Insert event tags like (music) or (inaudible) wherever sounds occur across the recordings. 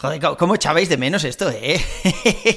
Joder, ¿cómo echabais de menos esto, eh?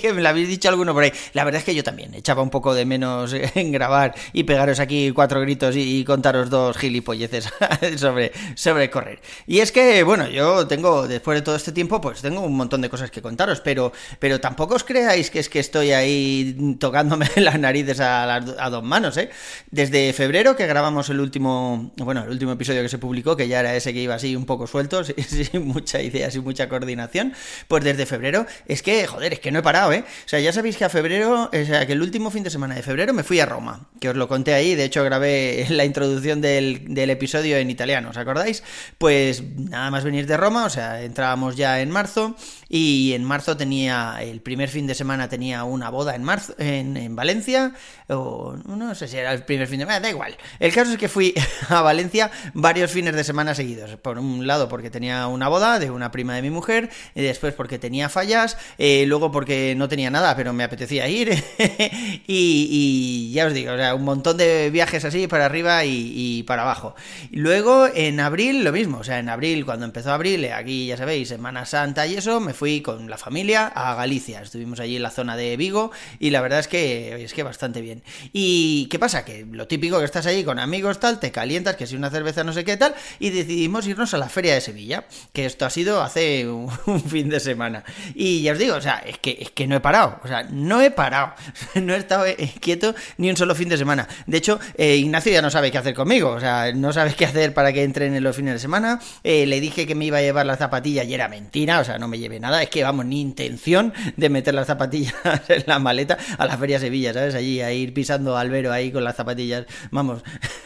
(laughs) Me lo habéis dicho alguno por ahí. La verdad es que yo también echaba un poco de menos (laughs) en grabar y pegaros aquí cuatro gritos y, contaros dos gilipolleces (laughs) sobre, sobre correr. Y es que, bueno, yo tengo, después de todo este tiempo, pues tengo un montón de cosas que contaros, pero, pero tampoco os creáis que es que estoy ahí tocándome las narices a, a dos manos, ¿eh? Desde febrero que grabamos el último, bueno, el último episodio que se publicó, que ya era ese que iba así un poco suelto, sin mucha idea, sin mucha coordinación pues desde febrero, es que, joder, es que no he parado, ¿eh? O sea, ya sabéis que a febrero, o sea, que el último fin de semana de febrero me fui a Roma, que os lo conté ahí, de hecho grabé (laughs) la introducción del, del episodio en italiano, ¿os acordáis? Pues nada más venir de Roma, o sea, entrábamos ya en marzo y en marzo tenía, el primer fin de semana tenía una boda en marzo, en, en Valencia, o no sé si era el primer fin de semana, da igual. El caso es que fui (laughs) a Valencia varios fines de semana seguidos. Por un lado porque tenía una boda de una prima de mi mujer, y después porque tenía fallas, eh, luego porque no tenía nada, pero me apetecía ir. (laughs) y, y, ya os digo, o sea, un montón de viajes así para arriba y, y, para abajo. Luego en abril lo mismo, o sea, en abril, cuando empezó abril, aquí ya sabéis, Semana Santa y eso, me fui con la familia a Galicia. Estuvimos allí en la zona de Vigo y la verdad es que es que bastante bien. ¿Y qué pasa? Que lo típico que estás ahí con amigos, tal, te calientas, que si una cerveza no sé qué tal, y decidimos irnos a la Feria de Sevilla, que esto ha sido hace un, (laughs) fin de semana. Y ya os digo, o sea, es que, es que no he parado, o sea, no he parado, (laughs) no he estado eh, quieto ni un solo fin de semana. De hecho, eh, Ignacio ya no sabe qué hacer conmigo, o sea, no sabe qué hacer para que entren en los fines de semana. Eh, le dije que me iba a llevar las zapatillas y era mentira, o sea, no me llevé nada, es que vamos, ni intención de meter las zapatillas (laughs) en la maleta a la Feria Sevilla, ¿sabes? Allí a ir pisando albero ahí con las zapatillas, vamos.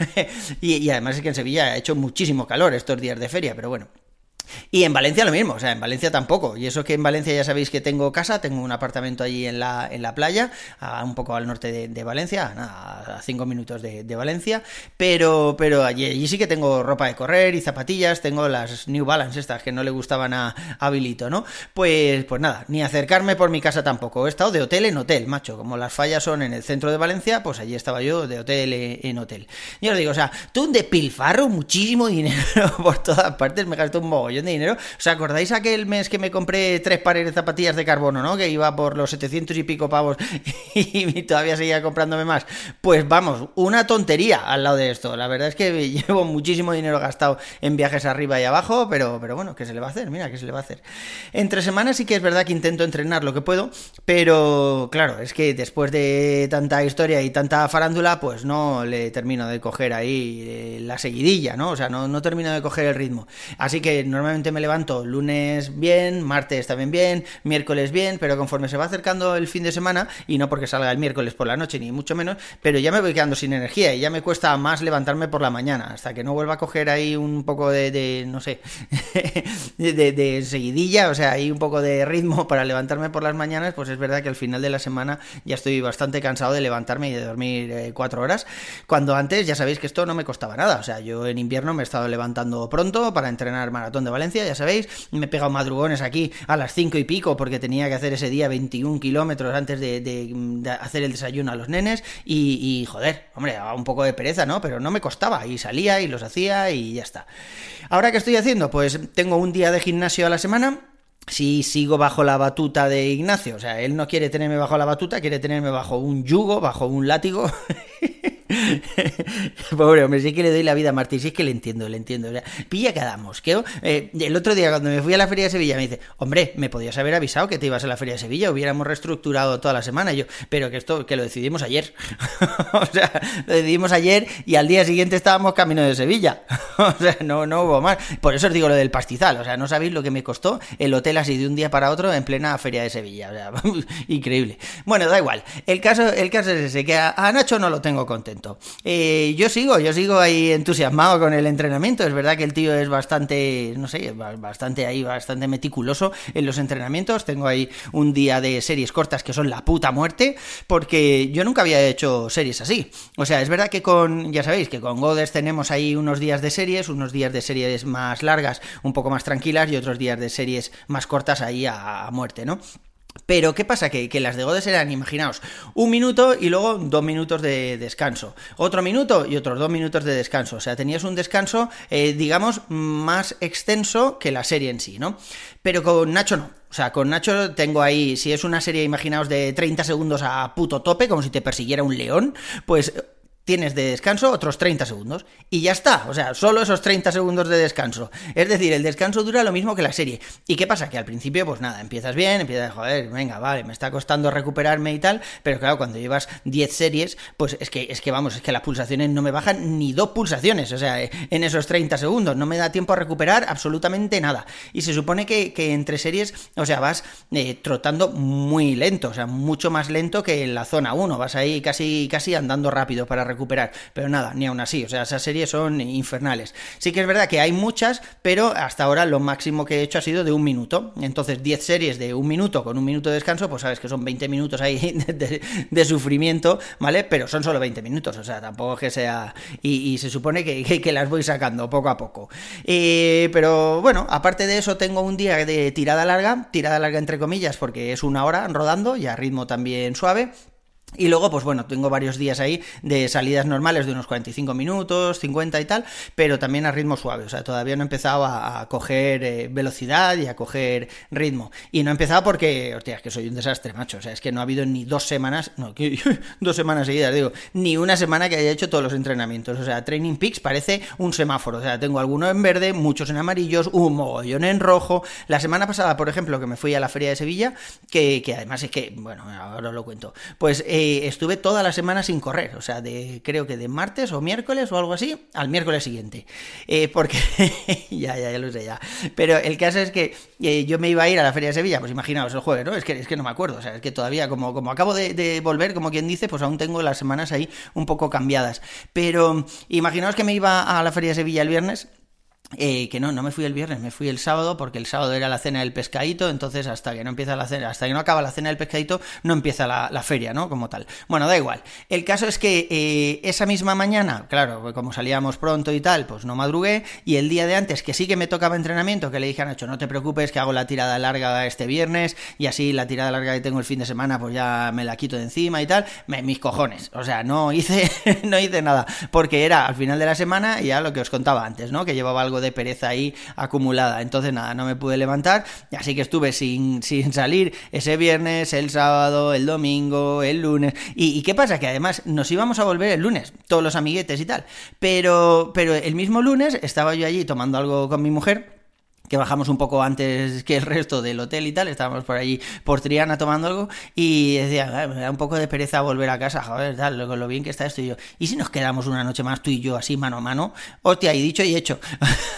(laughs) y, y además es que en Sevilla ha hecho muchísimo calor estos días de feria, pero bueno. Y en Valencia lo mismo, o sea, en Valencia tampoco. Y eso que en Valencia ya sabéis que tengo casa, tengo un apartamento allí en la, en la playa, a, un poco al norte de, Valencia, a, cinco minutos de, Valencia, pero, pero allí, allí, sí que tengo ropa de correr y zapatillas, tengo las New Balance estas que no le gustaban a, a Bilito, ¿no? Pues, pues nada, ni acercarme por mi casa tampoco. He estado de hotel en hotel, macho. Como las fallas son en el centro de Valencia, pues allí estaba yo de hotel en hotel. Yo os digo, o sea, tú un despilfarro, muchísimo (laughs) dinero por todas partes, me gasto un mogollón de dinero. ¿Os acordáis aquel mes que me compré tres pares de zapatillas de carbono, ¿no? Que iba por los 700 y pico pavos (laughs) y todavía seguía comprándome más. Pues vamos, una tontería al lado de esto. La verdad es que (laughs) llevo muchísimo dinero gastado en viajes arriba y abajo, pero, pero bueno, ¿qué se le va a hacer? Mira, ¿qué se le va a hacer? Entre semanas sí que es verdad que intento entrenar lo que puedo, pero claro, es que después de tanta historia y tanta farándula, pues no le termino de coger ahí la seguidilla, ¿no? O sea, no, no termino de coger el ritmo. Así que normalmente me levanto lunes bien, martes también bien, miércoles bien, pero conforme se va acercando el fin de semana, y no porque salga el miércoles por la noche, ni mucho menos, pero ya me voy quedando sin energía y ya me cuesta más levantarme por la mañana, hasta que no vuelva a coger ahí un poco de, no sé, (laughs) de, de, de, seguidilla, o sea, ahí un poco de ritmo para levantarme por las mañanas, pues es verdad que al final de la semana ya estoy bastante cansado de levantarme y de dormir eh, cuatro horas, cuando antes ya sabéis que esto no me costaba nada, o sea, yo en invierno me he estado levantando pronto para entrenar maratón de Valencia, ya sabéis, me he pegado madrugones aquí a las 5 y pico porque tenía que hacer ese día 21 kilómetros antes de, hacer el desayuno a los nenes y, y, joder, hombre, un poco de pereza, ¿no? Pero no me costaba y salía y los hacía y ya está. Ahora, ¿qué estoy haciendo? Pues tengo un día de gimnasio a la semana si sigo bajo la batuta de Ignacio, o sea, él no quiere tenerme bajo la batuta, quiere tenerme bajo un yugo, bajo un látigo. (laughs) (laughs) Pobre hombre, sí que le doy la vida a Martín, sí es que le entiendo, le entiendo. O sea, pilla cada mosqueo. Eh, el otro día cuando me fui a la Feria de Sevilla me dice, hombre, me podías haber avisado que te ibas a la Feria de Sevilla, hubiéramos reestructurado toda la semana. Yo, pero que esto, que lo decidimos ayer. (laughs) o sea, lo decidimos ayer y al día siguiente estábamos camino de Sevilla. (laughs) o sea, no, no hubo más. Por eso os digo lo del pastizal. O sea, no sabéis lo que me costó el hotel así de un día para otro en plena Feria de Sevilla. O sea, increíble. Bueno, da igual. El caso, el caso es ese, que a, a Nacho no lo tengo contento. Eh, yo sigo, yo sigo ahí entusiasmado con el entrenamiento. Es verdad que el tío es bastante, no sé, bastante ahí, bastante meticuloso en los entrenamientos. Tengo ahí un día de series cortas que son la puta muerte, porque yo nunca había hecho series así. O sea, es verdad que con, ya sabéis, que con Godes tenemos ahí unos días de series, unos días de series más largas, un poco más tranquilas y otros días de series más cortas ahí a, muerte, ¿no? Pero, ¿qué pasa? Que, las de Godes eran, imaginaos, un minuto y luego dos minutos de descanso. Otro minuto y otros dos minutos de descanso. O sea, tenías un descanso, eh, digamos, más extenso que la serie en sí, ¿no? Pero con Nacho no. O sea, con Nacho tengo ahí, si es una serie, imaginaos, de 30 segundos a puto tope, como si te persiguiera un león, pues tienes de descanso otros 30 segundos y ya está, o sea, solo esos 30 segundos de descanso. Es decir, el descanso dura lo mismo que la serie. ¿Y qué pasa? Que al principio, pues nada, empiezas bien, empiezas, joder, venga, vale, me está costando recuperarme y tal, pero claro, cuando llevas 10 series, pues es que, es que vamos, es que las pulsaciones no me bajan ni dos pulsaciones, o sea, en esos 30 segundos, no me da tiempo a recuperar absolutamente nada. Y se supone que, entre series, o sea, vas eh, trotando muy lento, o sea, mucho más lento que en la zona 1, vas ahí casi, casi andando rápido para recuperar recuperar. Pero nada, ni aún así, o sea, esas series son infernales. Sí que es verdad que hay muchas, pero hasta ahora lo máximo que he hecho ha sido de un minuto. Entonces, 10 series de un minuto con un minuto de descanso, pues sabes que son 20 minutos ahí (laughs) de, sufrimiento, ¿vale? Pero son solo 20 minutos, o sea, tampoco que sea... Y, se supone que, que, las voy sacando poco a poco. Eh, pero bueno, aparte de eso, tengo un día de tirada larga, tirada larga entre comillas, porque es una hora rodando y a ritmo también suave. Y luego, pues bueno, tengo varios días ahí de salidas normales de unos 45 minutos, 50 y tal, pero también a ritmo suave. O sea, todavía no he empezado a, coger eh, velocidad y a coger ritmo. Y no he empezado porque, hostia, es que soy un desastre, macho. O sea, es que no ha habido ni dos semanas, no, (laughs) dos semanas seguidas, digo, ni una semana que haya hecho todos los entrenamientos. O sea, Training Peaks parece un semáforo. O sea, tengo algunos en verde, muchos en amarillos, un mogollón en rojo. La semana pasada, por ejemplo, que me fui a la Feria de Sevilla, que, que además es que, bueno, ahora os lo cuento, pues... Eh, estuve toda la semana sin correr, o sea, de creo que de martes o miércoles o algo así al miércoles siguiente. Eh, porque (laughs) ya, ya, ya lo sé ya. Pero el caso es que eh, yo me iba a ir a la Feria de Sevilla, pues imaginaos el jueves, ¿no? Es que, es que no me acuerdo, o sea, es que todavía como, como acabo de, de volver, como quien dice, pues aún tengo las semanas ahí un poco cambiadas. Pero imaginaos que me iba a la Feria de Sevilla el viernes eh, que no, no me fui el viernes, me fui el sábado porque el sábado era la cena del pescadito, entonces hasta que no empieza la cena, hasta que no acaba la cena del pescadito, no empieza la, feria, ¿no? Como tal. Bueno, da igual. El caso es que eh, esa misma mañana, claro, como salíamos pronto y tal, pues no madrugué, y el día de antes, que sí que me tocaba entrenamiento, que le dije a Nacho, no te preocupes, que hago la tirada larga este viernes, y así la tirada larga que tengo el fin de semana, pues ya me la quito de encima y tal, mis cojones. O sea, no hice, (laughs) no hice nada, porque era al final de la semana y ya lo que os contaba antes, ¿no? Que llevaba algo de pereza ahí acumulada. Entonces nada, no me pude levantar, así que estuve sin, sin salir ese viernes, el sábado, el domingo, el lunes. ¿Y, qué pasa? Que además nos íbamos a volver el lunes, todos los amiguetes y tal. Pero, pero el mismo lunes estaba yo allí tomando algo con mi mujer que bajamos un poco antes que el resto del hotel y tal, estábamos por allí por Triana tomando algo y decía, me da un poco de pereza volver a casa, joder, tal, lo, lo bien que está esto y yo, ¿y si nos quedamos una noche más tú y yo así mano a mano? Hostia, y dicho y hecho.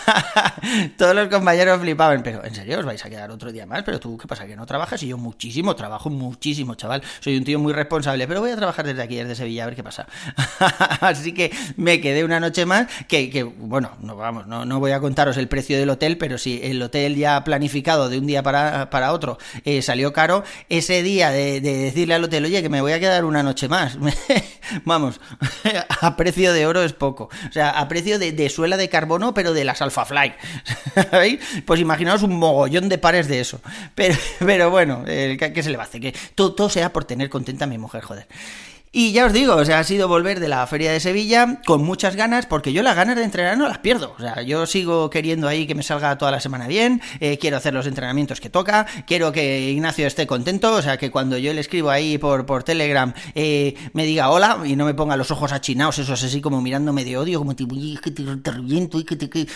(laughs) Todos los compañeros flipaban, pero ¿en serio os vais a quedar otro día más? Pero tú, ¿qué pasa? ¿Que no trabajas? Y yo muchísimo, trabajo muchísimo, chaval. Soy un tío muy responsable, pero voy a trabajar desde aquí, desde Sevilla, a ver qué pasa. (laughs) así que me quedé una noche más, que, que bueno, no vamos, no, no voy a contaros el precio del hotel, pero sí el hotel ya planificado de un día para, para otro eh, salió caro, ese día de, decirle al hotel, oye, que me voy a quedar una noche más, (laughs) vamos, (laughs) a precio de oro es poco, o sea, a precio de, suela de carbono, pero de las Alphafly, (laughs) pues imaginaos un mogollón de pares de eso, pero, pero bueno, ¿qué se le va a hacer? Que todo, todo sea por tener contenta a mi mujer, joder. Y ya os digo, o sea, ha sido volver de la Feria de Sevilla con muchas ganas, porque yo las ganas de entrenar no las pierdo. O sea, yo sigo queriendo ahí que me salga toda la semana bien, eh, quiero hacer los entrenamientos que toca, quiero que Ignacio esté contento, o sea, que cuando yo le escribo ahí por, por Telegram eh, me diga hola y no me ponga los ojos achinados, esos así como mirándome de odio, como tipo, que te, te reviento y que te... ¿Qué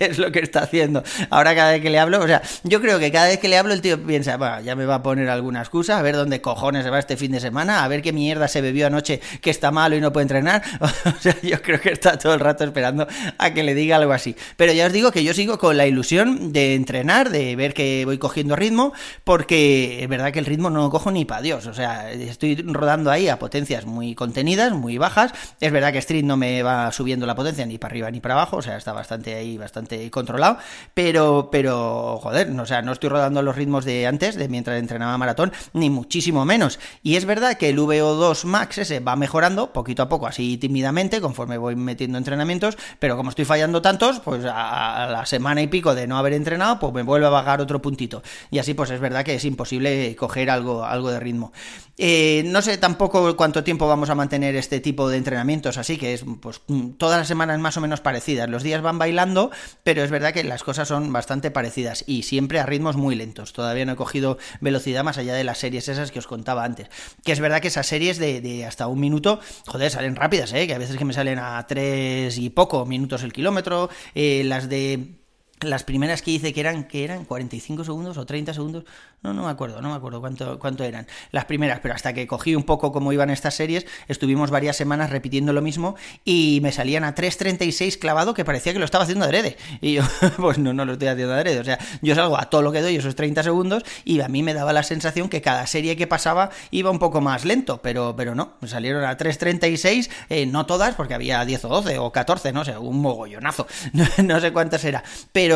(laughs) es lo que está haciendo? Ahora cada vez que le hablo, o sea, yo creo que cada vez que le hablo el tío piensa, bueno, ya me va a poner alguna excusa, a ver dónde cojones se va este fin de semana, a ver qué mierda se bebió anoche que está malo y no puede entrenar. (laughs) o sea, yo creo que está todo el rato esperando a que le diga algo así. Pero ya os digo que yo sigo con la ilusión de entrenar, de ver que voy cogiendo ritmo, porque es verdad que el ritmo no cojo ni para Dios. O sea, estoy rodando ahí a potencias muy contenidas, muy bajas. Es verdad que Street no me va subiendo la potencia ni para arriba ni para abajo, o sea, está bastante ahí, bastante controlado. Pero, pero, joder, o sea, no estoy rodando los ritmos de antes, de mientras entrenaba maratón, ni muchísimo menos. Y es verdad que el VO2 Max ese va mejorando poquito a poco, así tímidamente, conforme voy metiendo entrenamientos, pero como estoy fallando tantos, pues a, la semana y pico de no haber entrenado, pues me vuelve a bajar otro puntito. Y así, pues es verdad que es imposible coger algo, algo de ritmo. Eh, no sé tampoco cuánto tiempo vamos a mantener este tipo de entrenamientos, así que es pues todas las semanas más o menos parecidas. Los días van bailando, pero es verdad que las cosas son bastante parecidas y siempre a ritmos muy lentos. Todavía no he cogido velocidad más allá de las series esas que os contaba antes. Que es verdad que esas series de, hasta un minuto, joder, salen rápidas, ¿eh? que a veces que me salen a tres y poco minutos el kilómetro, eh, las de las primeras que hice que eran que eran 45 segundos o 30 segundos, no, no me acuerdo, no me acuerdo cuánto, cuánto eran las primeras, pero hasta que cogí un poco cómo iban estas series, estuvimos varias semanas repitiendo lo mismo y me salían a 3.36 clavado que parecía que lo estaba haciendo adrede. Y yo, (laughs) pues no, no lo estoy haciendo adrede. O sea, yo salgo a todo lo que doy esos 30 segundos y a mí me daba la sensación que cada serie que pasaba iba un poco más lento, pero, pero no, me salieron a 3.36, eh, no todas, porque había 10 o 12 o 14, no sé, un mogollonazo, (laughs) no, sé cuántas era,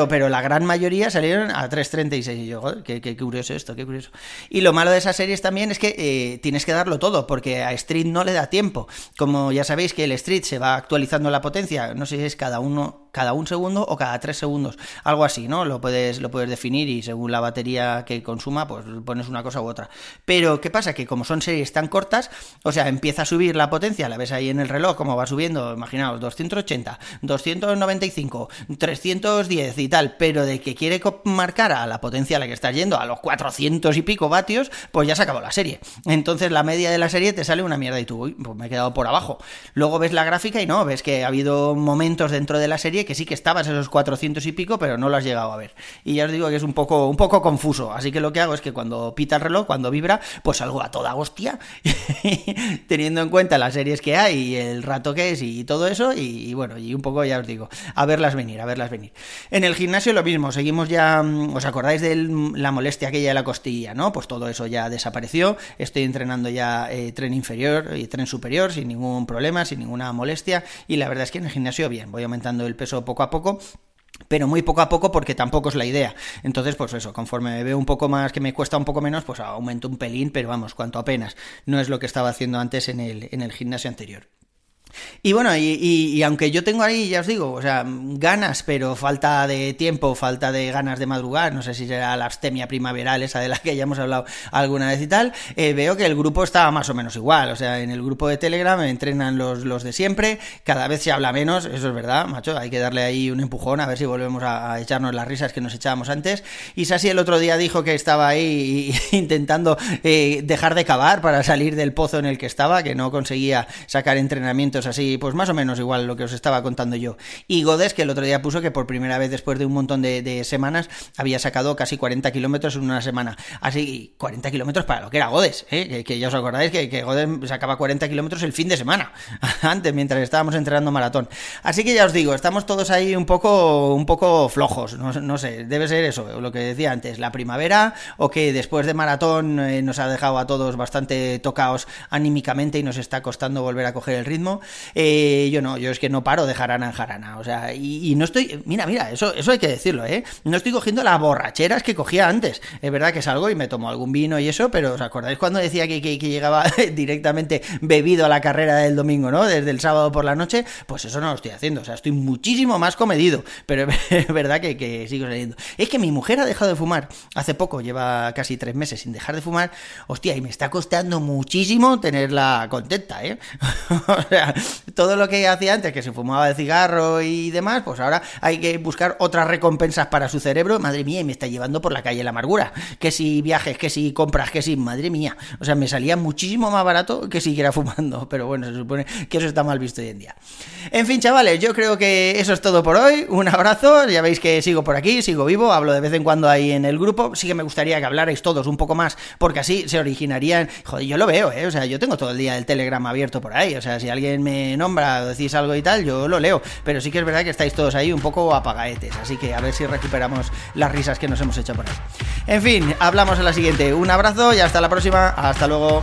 pero la gran mayoría salieron a 3.36 y yo, qué, qué curioso esto, qué curioso. Y lo malo de esas series también es que eh, tienes que darlo todo, porque a Street no le da tiempo. Como ya sabéis que el Street se va actualizando la potencia, no sé si es cada uno cada un segundo o cada tres segundos, algo así, ¿no? Lo puedes, lo puedes definir y según la batería que consuma, pues pones una cosa u otra. Pero, ¿qué pasa? Que como son series tan cortas, o sea, empieza a subir la potencia, la ves ahí en el reloj, como va subiendo, imaginaos, 280, 295, 310 y tal, pero de que quiere marcar a la potencia a la que estás yendo, a los 400 y pico vatios, pues ya se acabó la serie. Entonces la media de la serie te sale una mierda y tú, pues me he quedado por abajo. Luego ves la gráfica y no, ves que ha habido momentos dentro de la serie que sí que estabas esos 400 y pico, pero no lo has llegado a ver. Y ya os digo que es un poco, un poco confuso. Así que lo que hago es que cuando pita el reloj, cuando vibra, pues salgo a toda hostia, (laughs) teniendo en cuenta las series que hay y el rato que es y todo eso. Y, bueno, y un poco ya os digo, a verlas venir, a verlas venir. En el gimnasio lo mismo, seguimos ya, mm, ¿os acordáis de la molestia aquella de la costilla, no? Pues todo eso ya desapareció. Estoy entrenando ya eh, tren inferior y tren superior sin ningún problema, sin ninguna molestia. Y la verdad es que en el gimnasio bien, voy aumentando el peso poco a poco pero muy poco a poco porque tampoco es la idea. Entonces, pues eso, conforme me veo un poco más, que me cuesta un poco menos, pues aumento un pelín, pero vamos, cuanto apenas. No es lo que estaba haciendo antes en el, en el gimnasio anterior. Y bueno, y, aunque yo tengo ahí, ya os digo, o sea, ganas, pero falta de tiempo, falta de ganas de madrugar, no sé si será la abstemia primaveral, esa de la que ya hemos hablado alguna vez y tal, eh, veo que el grupo está más o menos igual, o sea, en el grupo de Telegram entrenan los, los de siempre, cada vez se habla menos, eso es verdad, macho, hay que darle ahí un empujón a ver si volvemos a, echarnos las risas que nos echábamos antes. Y Sasi el otro día dijo que estaba ahí (laughs) intentando eh, dejar de cavar para salir del pozo en el que estaba, que no conseguía sacar entrenamientos así, pues más o menos igual lo que os estaba contando yo. Y Godes, que el otro día puso que por primera vez después de un montón de, semanas había sacado casi 40 kilómetros en una semana. Así, 40 kilómetros para lo que era Godes, ¿eh? que, ya os acordáis que, Godes sacaba 40 kilómetros el fin de semana, (laughs) antes, mientras estábamos entrenando maratón. Así que ya os digo, estamos todos ahí un poco, un poco flojos, no, sé, debe ser eso, lo que decía antes, la primavera, o que después de maratón eh, nos ha dejado a todos bastante tocados anímicamente y nos está costando volver a coger el ritmo. Eh, yo no, yo es que no paro de jarana en jarana. O sea, y, no estoy. Mira, mira, eso, eso hay que decirlo, ¿eh? No estoy cogiendo las borracheras que cogía antes. Es verdad que salgo y me tomo algún vino y eso, pero ¿os acordáis cuando decía que, que, llegaba (laughs) directamente bebido a la carrera del domingo, ¿no? Desde el sábado por la noche, pues eso no lo estoy haciendo. O sea, estoy muchísimo más comedido. Pero (laughs) es verdad que, que sigo saliendo. Es que mi mujer ha dejado de fumar hace poco, lleva casi tres meses sin dejar de fumar. Hostia, y me está costando muchísimo tenerla contenta, ¿eh? (laughs) o sea, (laughs) todo lo que hacía antes, que se fumaba el cigarro y demás, pues ahora hay que buscar otras recompensas para su cerebro. Madre mía, y me está llevando por la calle la amargura. Que si viajes, que si compras, que si, madre mía. O sea, me salía muchísimo más barato que siguiera (laughs) fumando. Pero bueno, se supone que eso está mal visto hoy en día. En fin, chavales, yo creo que eso es todo por hoy. Un abrazo. Ya veis que sigo por aquí, sigo vivo, hablo de vez en cuando ahí en el grupo. Sí que me gustaría que hablarais todos un poco más, porque así se originarían. Joder, yo lo veo, ¿eh? O sea, yo tengo todo el día el Telegram abierto por ahí. O sea, si alguien me nombra o decís algo y tal, yo lo leo. Pero sí que es verdad que estáis todos ahí un poco apagaetes. Así que a ver si recuperamos las risas que nos hemos hecho por ahí. En fin, hablamos en la siguiente. Un abrazo y hasta la próxima. Hasta luego.